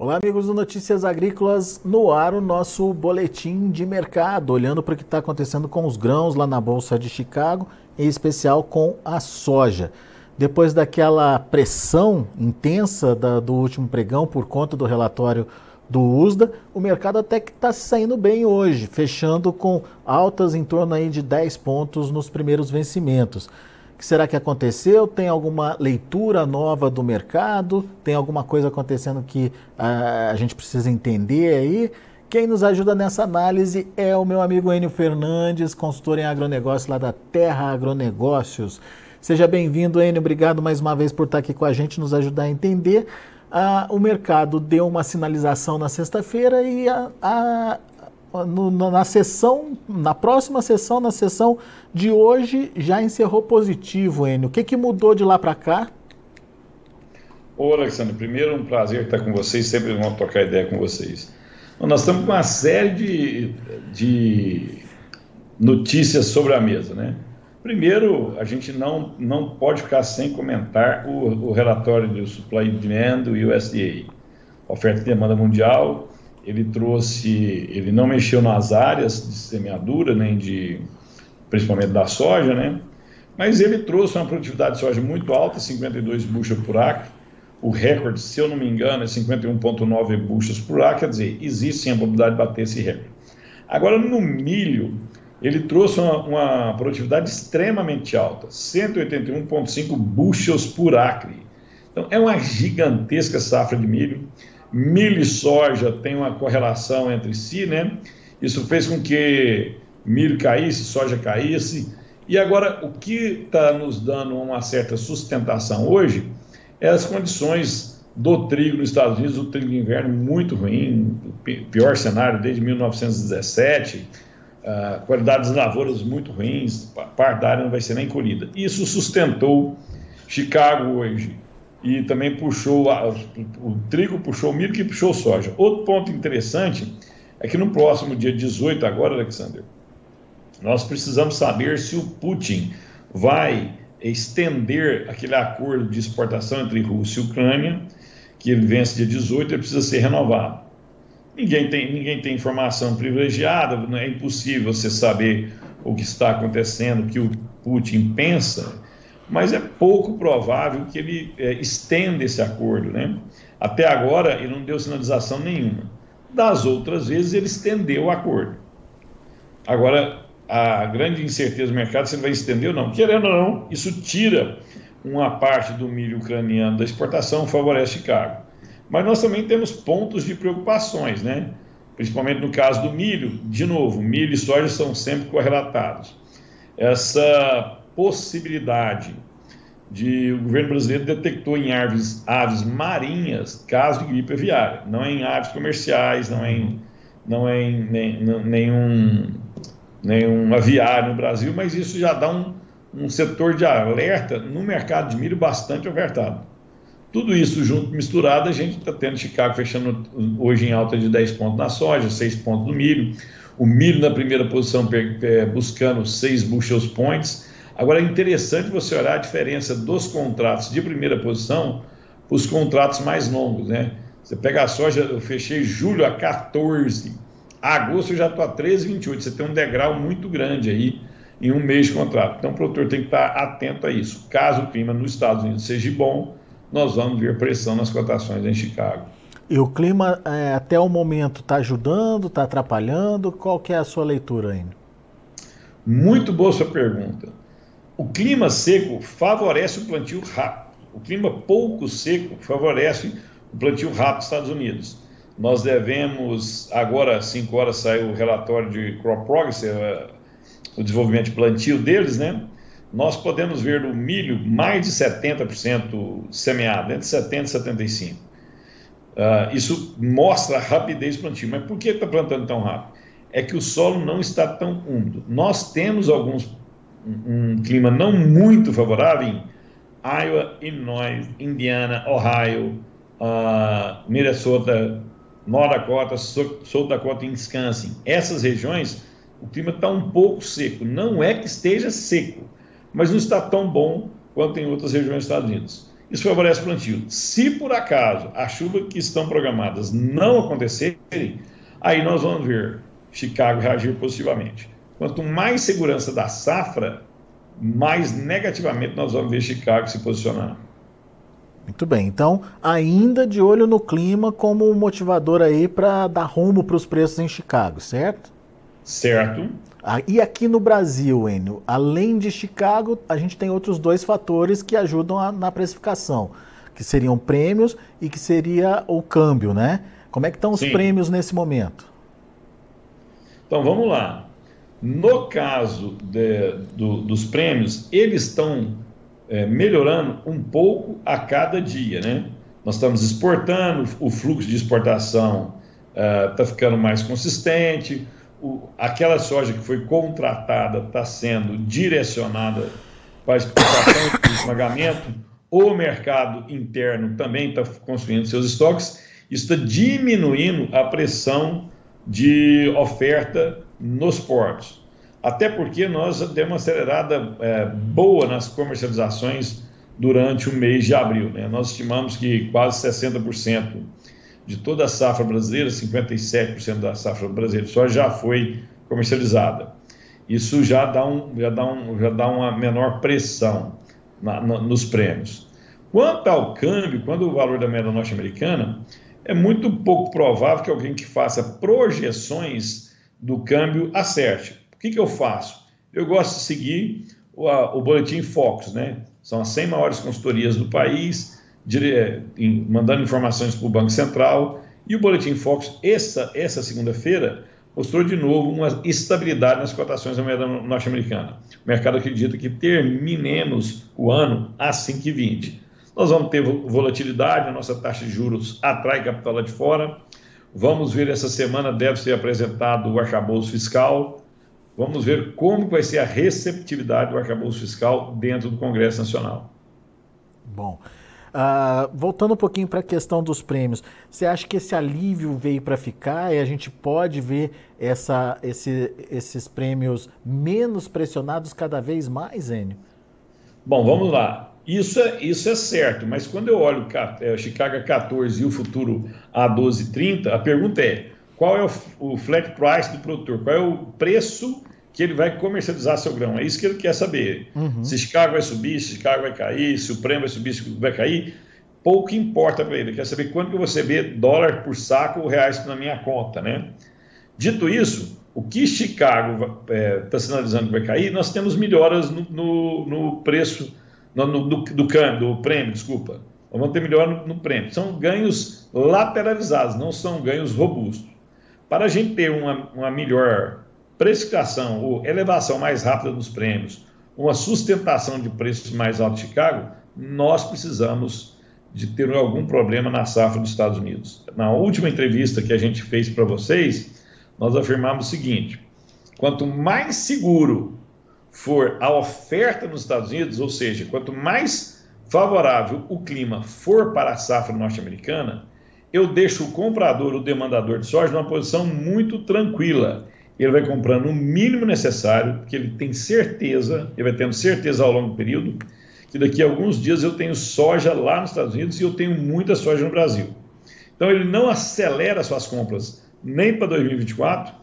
Olá, amigos do Notícias Agrícolas, no ar o nosso boletim de mercado, olhando para o que está acontecendo com os grãos lá na Bolsa de Chicago, em especial com a soja. Depois daquela pressão intensa da, do último pregão por conta do relatório do USDA, o mercado até que está saindo bem hoje, fechando com altas em torno aí de 10 pontos nos primeiros vencimentos que será que aconteceu? Tem alguma leitura nova do mercado? Tem alguma coisa acontecendo que uh, a gente precisa entender aí? Quem nos ajuda nessa análise é o meu amigo Enio Fernandes, consultor em agronegócio lá da Terra Agronegócios. Seja bem-vindo, Enio. Obrigado mais uma vez por estar aqui com a gente, nos ajudar a entender. Uh, o mercado deu uma sinalização na sexta-feira e a, a, no, na sessão, na próxima sessão, na sessão de hoje, já encerrou positivo, Enio. O que, que mudou de lá para cá? Ô, Alexandre, primeiro um prazer estar com vocês, sempre vamos trocar ideia com vocês. Nós estamos com uma série de, de notícias sobre a mesa, né? Primeiro, a gente não, não pode ficar sem comentar o, o relatório do Supply Demand do USDA. Oferta e demanda mundial, ele trouxe, ele não mexeu nas áreas de semeadura, nem de, principalmente da soja, né? Mas ele trouxe uma produtividade de soja muito alta, 52 buchas por acre. O recorde, se eu não me engano, é 51,9 buchas por acre, quer dizer, existe sim a probabilidade de bater esse recorde. Agora, no milho, ele trouxe uma, uma produtividade extremamente alta, 181,5 buchas por acre. Então, é uma gigantesca safra de milho milho e soja têm uma correlação entre si, né? Isso fez com que milho caísse, soja caísse. E agora, o que está nos dando uma certa sustentação hoje é as condições do trigo nos Estados Unidos, o trigo de inverno muito ruim, pior cenário desde 1917, uh, qualidade das lavouras muito ruins, parte da área não vai ser nem colhida. Isso sustentou Chicago hoje, e também puxou o trigo, puxou o milho que puxou soja. Outro ponto interessante é que no próximo dia 18 agora, Alexander, nós precisamos saber se o Putin vai estender aquele acordo de exportação entre Rússia e Ucrânia, que ele vence dia 18, ele precisa ser renovado. Ninguém tem, ninguém tem informação privilegiada, é impossível você saber o que está acontecendo, o que o Putin pensa, mas é pouco provável que ele é, estenda esse acordo. Né? Até agora, ele não deu sinalização nenhuma. Das outras vezes, ele estendeu o acordo. Agora, a grande incerteza do mercado se ele vai estender ou não. Querendo ou não, isso tira uma parte do milho ucraniano da exportação, favorece Chicago. Mas nós também temos pontos de preocupações, né? principalmente no caso do milho. De novo, milho e soja são sempre correlatados. Essa possibilidade de o governo brasileiro detectou em aves, aves marinhas casos de gripe aviária, não em aves comerciais, não em, não em nem, nenhum, nenhum aviário no Brasil, mas isso já dá um, um setor de alerta no mercado de milho bastante ofertado. Tudo isso junto, misturado, a gente está tendo Chicago fechando hoje em alta de 10 pontos na soja, 6 pontos no milho, o milho na primeira posição buscando 6 bushels points, Agora é interessante você olhar a diferença dos contratos de primeira posição para os contratos mais longos, né? Você pega a soja, eu fechei julho a 14, agosto eu já estou a 13,28. Você tem um degrau muito grande aí em um mês de contrato. Então o produtor tem que estar atento a isso. Caso o clima nos Estados Unidos seja bom, nós vamos ver pressão nas cotações em Chicago. E o clima é, até o momento está ajudando, está atrapalhando? Qual que é a sua leitura ainda? Muito boa sua pergunta. O clima seco favorece o plantio rápido. O clima pouco seco favorece o plantio rápido dos Estados Unidos. Nós devemos, agora às 5 horas saiu o relatório de Crop Progress, é, o desenvolvimento de plantio deles, né? Nós podemos ver no milho mais de 70% semeado, entre 70% e 75%. Uh, isso mostra a rapidez do plantio. Mas por que está plantando tão rápido? É que o solo não está tão úmido. Nós temos alguns um clima não muito favorável em Iowa, Illinois, Indiana, Ohio, uh, Minnesota, North Dakota, South Dakota e Wisconsin. Essas regiões, o clima está um pouco seco. Não é que esteja seco, mas não está tão bom quanto em outras regiões dos Estados Unidos. isso favorece o plantio. Se por acaso as chuvas que estão programadas não acontecerem, aí nós vamos ver Chicago reagir positivamente. Quanto mais segurança da safra, mais negativamente nós vamos ver Chicago se posicionar. Muito bem. Então, ainda de olho no clima como motivador aí para dar rumo para os preços em Chicago, certo? Certo. Ah, e aqui no Brasil, Enio, além de Chicago, a gente tem outros dois fatores que ajudam a, na precificação, que seriam prêmios e que seria o câmbio, né? Como é que estão os Sim. prêmios nesse momento? Então vamos lá. No caso de, do, dos prêmios, eles estão é, melhorando um pouco a cada dia, né? Nós estamos exportando, o fluxo de exportação está uh, ficando mais consistente, o, aquela soja que foi contratada está sendo direcionada para exportação e esmagamento, o mercado interno também está construindo seus estoques, isso está diminuindo a pressão de oferta nos portos. Até porque nós demos uma acelerada é, boa nas comercializações durante o mês de abril. Né? Nós estimamos que quase 60% de toda a safra brasileira, 57% da safra brasileira só já foi comercializada. Isso já dá, um, já dá, um, já dá uma menor pressão na, na, nos prêmios. Quanto ao câmbio, quando o valor da moeda norte-americana, é muito pouco provável que alguém que faça projeções do câmbio acerte. O que, que eu faço? Eu gosto de seguir o, a, o boletim Focus, né? São as 100 maiores consultorias do país, dire, em, mandando informações para o Banco Central. E o boletim Focus, essa, essa segunda-feira, mostrou de novo uma estabilidade nas cotações da moeda norte-americana. O mercado acredita que terminemos o ano assim que 20. Nós vamos ter volatilidade, a nossa taxa de juros atrai capital lá de fora. Vamos ver essa semana, deve ser apresentado o arcabouço fiscal. Vamos ver como vai ser a receptividade do arcabouço fiscal dentro do Congresso Nacional. Bom, uh, voltando um pouquinho para a questão dos prêmios, você acha que esse alívio veio para ficar e a gente pode ver essa, esse, esses prêmios menos pressionados cada vez mais, Enio? Bom, vamos lá. Isso é, isso é certo, mas quando eu olho é, o Chicago 14 e o futuro a 12,30, a pergunta é: qual é o, o flat price do produtor? Qual é o preço que ele vai comercializar seu grão? É isso que ele quer saber. Uhum. Se Chicago vai subir, se Chicago vai cair, se o prêmio vai subir, se vai cair. Pouco importa para ele. Ele quer saber quanto que vou receber dólar por saco ou reais na minha conta, né? Dito isso, o que Chicago está é, tá sinalizando que vai cair, nós temos melhoras no, no, no preço no, no, do, do do prêmio, desculpa. Vamos ter melhor no, no, prêmio. São ganhos lateralizados, não são ganhos robustos. Para a gente ter uma, uma melhor precificação ou elevação mais rápida dos prêmios, uma sustentação de preços mais altos em Chicago, nós precisamos de ter algum problema na safra dos Estados Unidos. Na última entrevista que a gente fez para vocês, nós afirmamos o seguinte: quanto mais seguro for a oferta nos Estados Unidos, ou seja, quanto mais favorável o clima for para a safra norte-americana, eu deixo o comprador, o demandador de soja, numa posição muito tranquila. Ele vai comprando o mínimo necessário, porque ele tem certeza, ele vai tendo certeza ao longo do período, que daqui a alguns dias eu tenho soja lá nos Estados Unidos e eu tenho muita soja no Brasil. Então ele não acelera suas compras nem para 2024,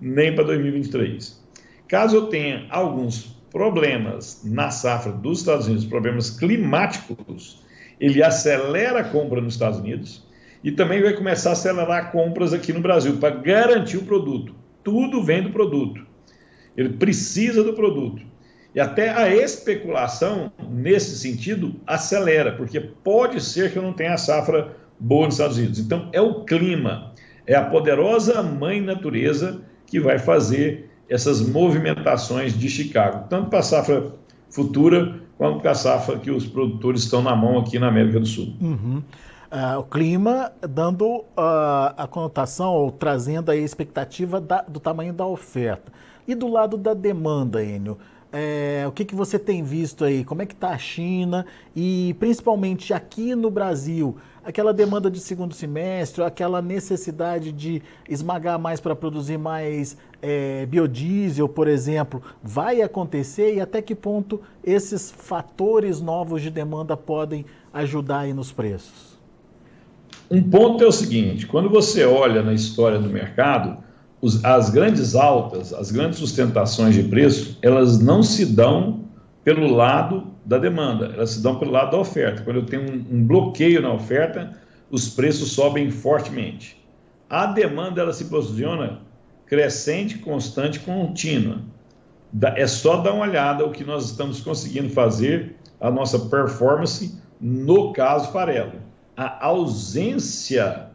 nem para 2023. Caso eu tenha alguns problemas na safra dos Estados Unidos, problemas climáticos, ele acelera a compra nos Estados Unidos e também vai começar a acelerar compras aqui no Brasil para garantir o produto. Tudo vem do produto. Ele precisa do produto. E até a especulação, nesse sentido, acelera, porque pode ser que eu não tenha a safra boa nos Estados Unidos. Então, é o clima, é a poderosa mãe natureza que vai fazer essas movimentações de Chicago, tanto para a safra futura quanto para a safra que os produtores estão na mão aqui na América do Sul. Uhum. Uh, o clima dando uh, a conotação ou trazendo a expectativa da, do tamanho da oferta. E do lado da demanda, Enio, é, o que, que você tem visto aí? Como é que está a China? E principalmente aqui no Brasil, aquela demanda de segundo semestre, aquela necessidade de esmagar mais para produzir mais é, biodiesel, por exemplo, vai acontecer e até que ponto esses fatores novos de demanda podem ajudar aí nos preços? Um ponto é o seguinte: quando você olha na história do mercado, os, as grandes altas, as grandes sustentações de preço, elas não se dão pelo lado da demanda, elas se dão pelo lado da oferta. Quando eu tenho um, um bloqueio na oferta, os preços sobem fortemente. A demanda ela se posiciona crescente, constante, contínua. É só dar uma olhada o que nós estamos conseguindo fazer, a nossa performance no caso farelo. A ausência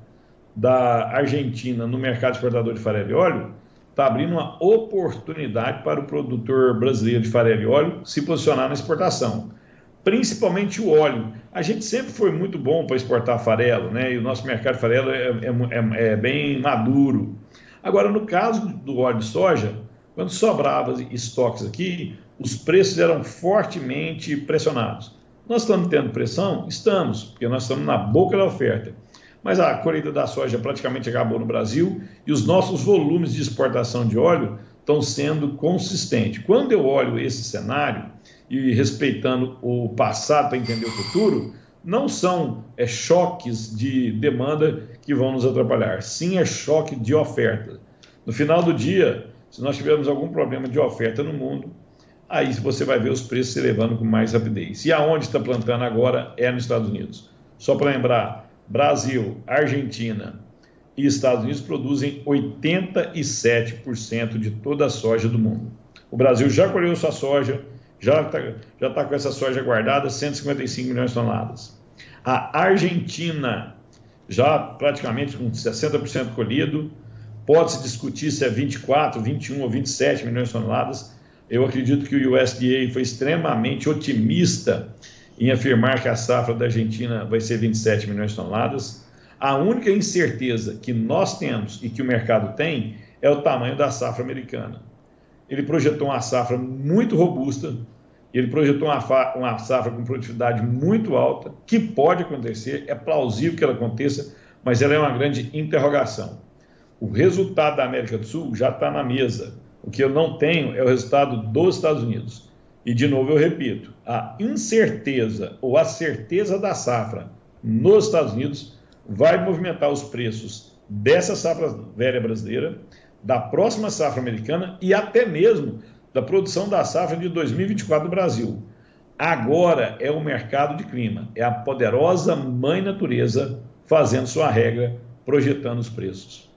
da Argentina no mercado exportador de farelo e óleo está abrindo uma oportunidade para o produtor brasileiro de farelo e óleo se posicionar na exportação, principalmente o óleo. A gente sempre foi muito bom para exportar farelo, né? E o nosso mercado de farelo é, é, é, é bem maduro. Agora, no caso do óleo de soja, quando sobrava estoques aqui, os preços eram fortemente pressionados. Nós estamos tendo pressão? Estamos, porque nós estamos na boca da oferta. Mas a colheita da soja praticamente acabou no Brasil e os nossos volumes de exportação de óleo estão sendo consistentes. Quando eu olho esse cenário e respeitando o passado para entender o futuro, não são é, choques de demanda que vão nos atrapalhar, sim é choque de oferta. No final do dia, se nós tivermos algum problema de oferta no mundo, aí você vai ver os preços se elevando com mais rapidez. E aonde está plantando agora é nos Estados Unidos. Só para lembrar, Brasil, Argentina e Estados Unidos produzem 87% de toda a soja do mundo. O Brasil já colheu sua soja, já está já tá com essa soja guardada, 155 milhões de toneladas. A Argentina, já praticamente com 60% colhido, pode-se discutir se é 24, 21 ou 27 milhões de toneladas. Eu acredito que o USDA foi extremamente otimista em afirmar que a safra da Argentina vai ser 27 milhões de toneladas. A única incerteza que nós temos e que o mercado tem é o tamanho da safra americana. Ele projetou uma safra muito robusta, ele projetou uma, uma safra com produtividade muito alta, que pode acontecer, é plausível que ela aconteça, mas ela é uma grande interrogação. O resultado da América do Sul já está na mesa. O que eu não tenho é o resultado dos Estados Unidos. E, de novo, eu repito: a incerteza ou a certeza da safra nos Estados Unidos vai movimentar os preços dessa safra velha brasileira, da próxima safra americana e até mesmo da produção da safra de 2024 do Brasil. Agora é o mercado de clima, é a poderosa mãe natureza fazendo sua regra, projetando os preços.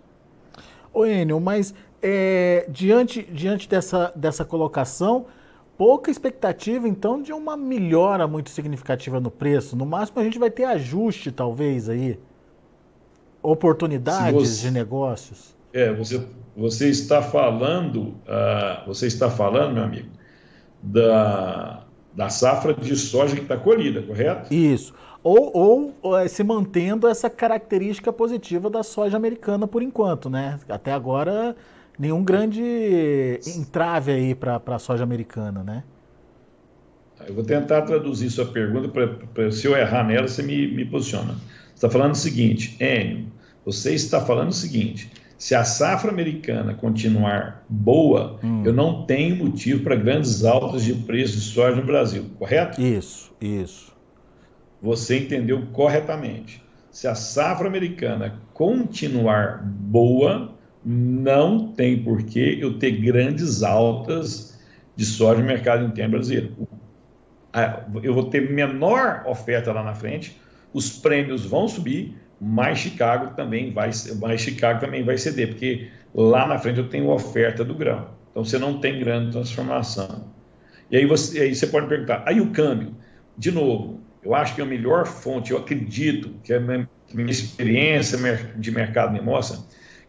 Ô Enio, mas é, diante, diante dessa, dessa colocação, pouca expectativa então de uma melhora muito significativa no preço. No máximo a gente vai ter ajuste, talvez, aí. Oportunidades você, de negócios. É, você, você está falando, uh, você está falando, meu amigo, da, da safra de soja que está colhida, correto? Isso. Ou, ou, é, se mantendo essa característica positiva da soja americana por enquanto, né? Até agora, nenhum grande entrave aí para a soja americana, né? Eu vou tentar traduzir sua pergunta, para se eu errar nela, você me, me posiciona. Você está falando o seguinte, Enio, você está falando o seguinte, se a safra americana continuar boa, hum. eu não tenho motivo para grandes altas de preço de soja no Brasil, correto? Isso, isso você entendeu corretamente. Se a safra americana continuar boa, não tem por que eu ter grandes altas de soja no mercado interno brasileiro. Eu vou ter menor oferta lá na frente, os prêmios vão subir, mas Chicago também vai, mais Chicago também vai ceder, porque lá na frente eu tenho oferta do grão. Então você não tem grande transformação. E aí você, aí você pode perguntar, aí o câmbio? De novo, eu acho que a melhor fonte, eu acredito que a minha experiência de mercado me mostra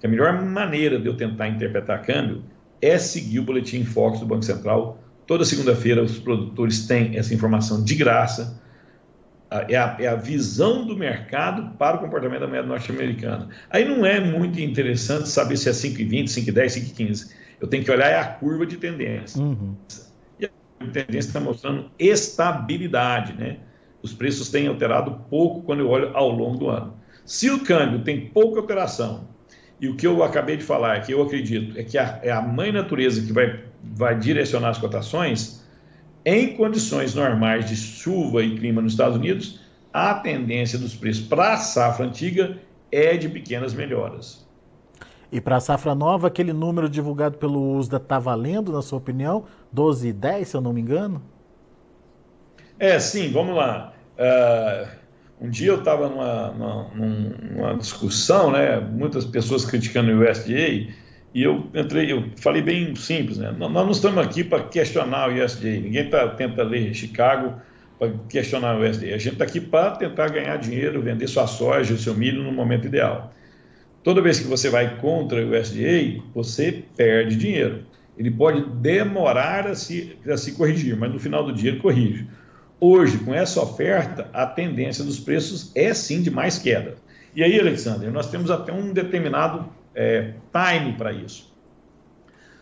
que a melhor maneira de eu tentar interpretar câmbio é seguir o boletim Fox do Banco Central. Toda segunda-feira os produtores têm essa informação de graça. É a, é a, visão do mercado para o comportamento da moeda norte-americana. Aí não é muito interessante saber se é 5,20, 5,10, 5,15. Eu tenho que olhar é a curva de tendência. Uhum. E a curva de tendência está mostrando estabilidade, né? os preços têm alterado pouco quando eu olho ao longo do ano. Se o câmbio tem pouca alteração, e o que eu acabei de falar, que eu acredito, é que a, é a mãe natureza que vai, vai direcionar as cotações, em condições normais de chuva e clima nos Estados Unidos, a tendência dos preços para a safra antiga é de pequenas melhoras. E para a safra nova, aquele número divulgado pelo USDA está valendo, na sua opinião? 12,10, se eu não me engano? É, sim, vamos lá. Uh, um dia eu estava numa, numa, numa, discussão, né, muitas pessoas criticando o USDA, e eu entrei, eu falei bem simples, né? Nós não estamos aqui para questionar o USDA, ninguém tá, tenta ler Chicago para questionar o USDA. A gente está aqui para tentar ganhar dinheiro, vender sua soja, o seu milho no momento ideal. Toda vez que você vai contra o USDA, você perde dinheiro. Ele pode demorar a se, a se corrigir, mas no final do dia ele corrige. Hoje, com essa oferta, a tendência dos preços é sim de mais queda. E aí, Alexander, nós temos até um determinado é, time para isso.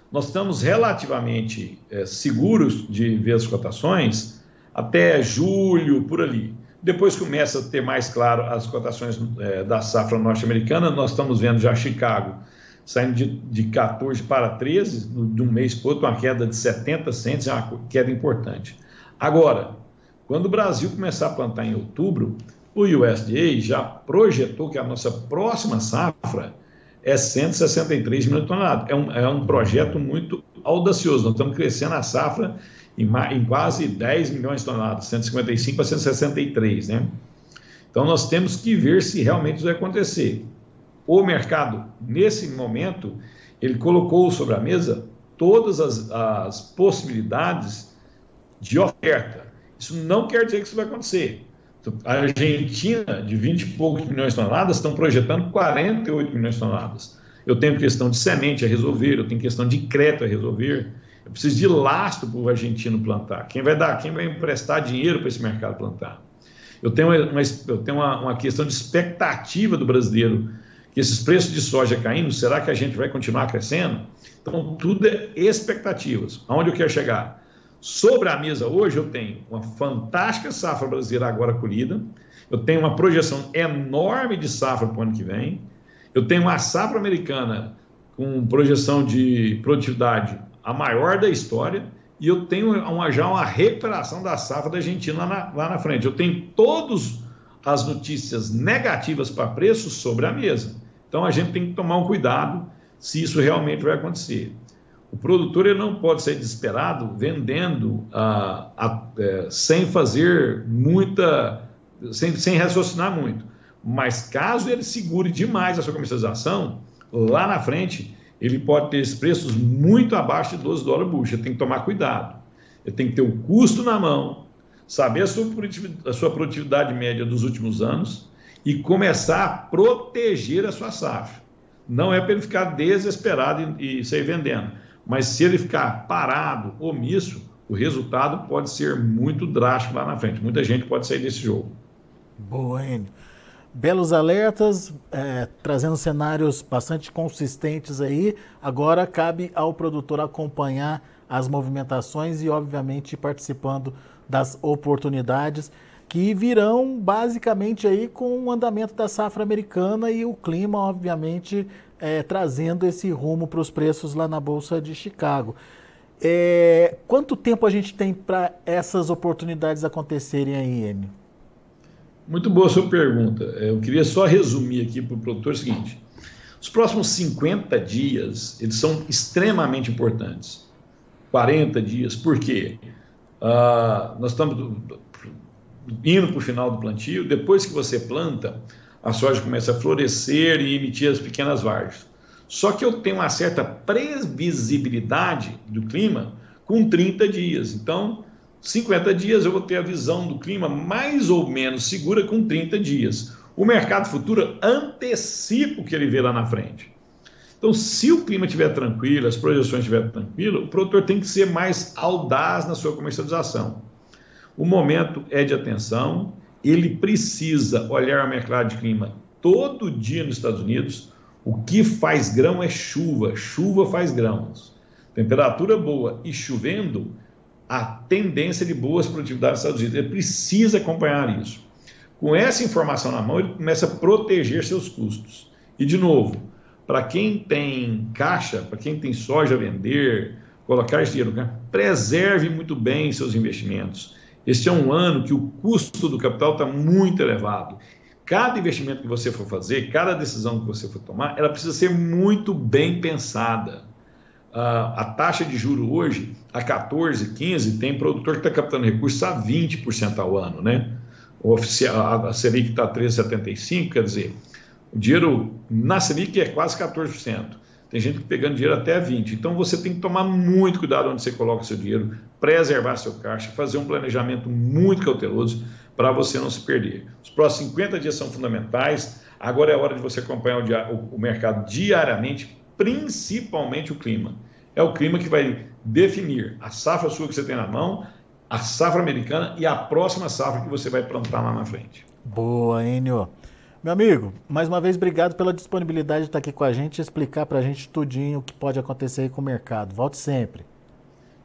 Nós estamos relativamente é, seguros de ver as cotações até julho, por ali. Depois começa a ter mais claro as cotações é, da safra norte-americana. Nós estamos vendo já Chicago saindo de, de 14 para 13, de um mês para outro, uma queda de 70 centos, é uma queda importante. Agora, quando o Brasil começar a plantar em outubro, o USDA já projetou que a nossa próxima safra é 163 milhões de toneladas. É um, é um projeto muito audacioso. Nós estamos crescendo a safra em, em quase 10 milhões de toneladas, 155 a 163, né? Então nós temos que ver se realmente isso vai acontecer. O mercado, nesse momento, ele colocou sobre a mesa todas as, as possibilidades de oferta. Isso não quer dizer que isso vai acontecer. A Argentina, de 20 e poucos milhões de toneladas, estão projetando 48 milhões de toneladas. Eu tenho questão de semente a resolver, eu tenho questão de crédito a resolver, eu preciso de lastro para o argentino plantar. Quem vai dar, quem vai emprestar dinheiro para esse mercado plantar? Eu tenho, uma, eu tenho uma, uma questão de expectativa do brasileiro, que esses preços de soja caindo, será que a gente vai continuar crescendo? Então, tudo é expectativas. Aonde eu quero chegar? Sobre a mesa hoje, eu tenho uma fantástica safra brasileira agora colhida, eu tenho uma projeção enorme de safra para o ano que vem, eu tenho uma safra americana com projeção de produtividade a maior da história, e eu tenho uma, já uma recuperação da safra da Argentina lá na, lá na frente. Eu tenho todas as notícias negativas para preço sobre a mesa. Então a gente tem que tomar um cuidado se isso realmente vai acontecer. O produtor ele não pode ser desesperado vendendo ah, a, é, sem fazer muita, sem, sem raciocinar muito. Mas caso ele segure demais a sua comercialização, lá na frente ele pode ter preços muito abaixo de 12 dólares bucha. Tem que tomar cuidado. Ele tem que ter o custo na mão, saber a sua, produtividade, a sua produtividade média dos últimos anos e começar a proteger a sua safra. Não é para ele ficar desesperado e, e sair vendendo, mas se ele ficar parado, omisso, o resultado pode ser muito drástico lá na frente. Muita gente pode sair desse jogo. Boa, Enio. Belos alertas, é, trazendo cenários bastante consistentes aí. Agora cabe ao produtor acompanhar as movimentações e, obviamente, participando das oportunidades que virão basicamente aí com o andamento da safra americana e o clima, obviamente, é, trazendo esse rumo para os preços lá na Bolsa de Chicago. É, quanto tempo a gente tem para essas oportunidades acontecerem aí, Enio? Muito boa a sua pergunta. É, eu queria só resumir aqui para o produtor o seguinte: os próximos 50 dias eles são extremamente importantes. 40 dias, por quê? Ah, nós estamos indo para o final do plantio. Depois que você planta, a soja começa a florescer e emitir as pequenas vargens. Só que eu tenho uma certa previsibilidade do clima com 30 dias. Então, 50 dias eu vou ter a visão do clima mais ou menos segura com 30 dias. O mercado futuro antecipa o que ele vê lá na frente. Então, se o clima estiver tranquilo, as projeções estiverem tranquilas, o produtor tem que ser mais audaz na sua comercialização. O momento é de atenção, ele precisa olhar o mercado de clima todo dia nos Estados Unidos. O que faz grão é chuva, chuva faz grãos. Temperatura boa e chovendo, a tendência de boas produtividades nos Estados Unidos. Ele precisa acompanhar isso. Com essa informação na mão, ele começa a proteger seus custos. E, de novo, para quem tem caixa, para quem tem soja a vender, colocar dinheiro, preserve muito bem seus investimentos. Este é um ano que o custo do capital está muito elevado. Cada investimento que você for fazer, cada decisão que você for tomar, ela precisa ser muito bem pensada. Uh, a taxa de juro hoje, a 14, 15, tem produtor que está captando recursos a 20% ao ano, né? O oficial, a Selic está 13,75, quer dizer, o dinheiro na Selic é quase 14%. Tem gente pegando dinheiro até 20%. Então você tem que tomar muito cuidado onde você coloca seu dinheiro, preservar seu caixa, fazer um planejamento muito cauteloso para você não se perder. Os próximos 50 dias são fundamentais. Agora é hora de você acompanhar o, o mercado diariamente, principalmente o clima. É o clima que vai definir a safra sua que você tem na mão, a safra americana e a próxima safra que você vai plantar lá na frente. Boa, Enio. Meu amigo, mais uma vez obrigado pela disponibilidade de estar aqui com a gente e explicar para a gente tudinho o que pode acontecer aí com o mercado. Volte sempre.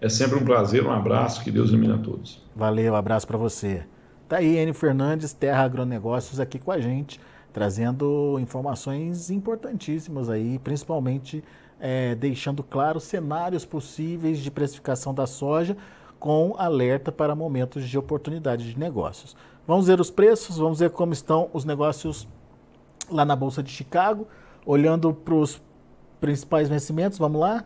É sempre um prazer, um abraço, que Deus ilumine a todos. Valeu, abraço para você. Tá aí Enio Fernandes, Terra Agronegócios, aqui com a gente, trazendo informações importantíssimas aí, principalmente é, deixando claro cenários possíveis de precificação da soja com alerta para momentos de oportunidade de negócios. Vamos ver os preços, vamos ver como estão os negócios lá na Bolsa de Chicago, olhando para os principais vencimentos, vamos lá.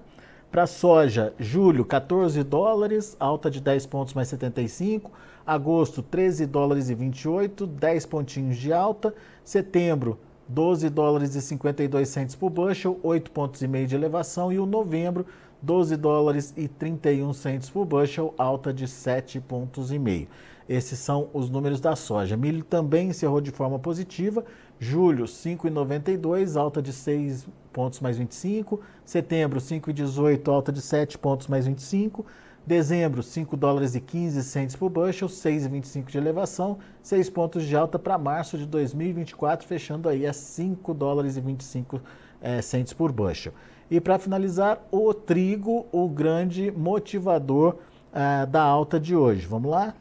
Para soja, julho, 14 dólares, alta de 10 pontos mais 75. Agosto, 13 dólares e 28, 10 pontinhos de alta. Setembro, 12 dólares e 52 centos por bushel, 8 pontos e meio de elevação. E o novembro, 12 dólares e 31 centos por bushel, alta de 7 pontos e meio. Esses são os números da soja. Milho também encerrou de forma positiva. Julho, 5,92, alta de 6 pontos mais 25. Setembro, 5,18, alta de 7 pontos mais 25. Dezembro, 5 dólares e 15 centos por bushel, 6,25 de elevação, 6 pontos de alta para março de 2024, fechando aí a 5 dólares e 25 é, centos por bushel. E para finalizar, o trigo, o grande motivador uh, da alta de hoje. Vamos lá?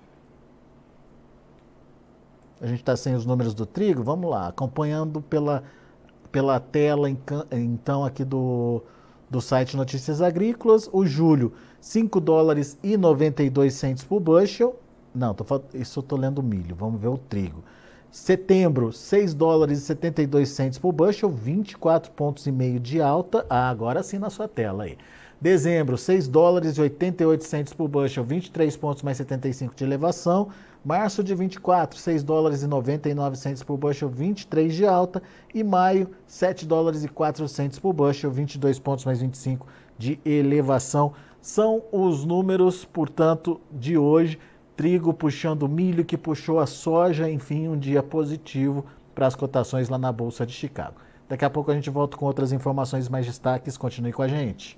A gente está sem os números do trigo, vamos lá, acompanhando pela, pela tela então aqui do, do site Notícias Agrícolas, o julho, 5 dólares e 92 centos por bushel. Não, tô, isso eu estou lendo milho, vamos ver o trigo. Setembro, 6 dólares e 72 centos por bushel, 24 pontos e meio de alta. Ah, agora sim na sua tela aí. Dezembro, 6 dólares e 88 centos por bushel, 23 pontos mais 75 de elevação. Março de 24, 6 dólares e 99 centos por bushel, 23 de alta. E maio, 7 dólares e 4 centos por bushel, 22 pontos mais 25 de elevação. São os números, portanto, de hoje trigo puxando milho, que puxou a soja, enfim, um dia positivo para as cotações lá na Bolsa de Chicago. Daqui a pouco a gente volta com outras informações mais destaques. Continue com a gente.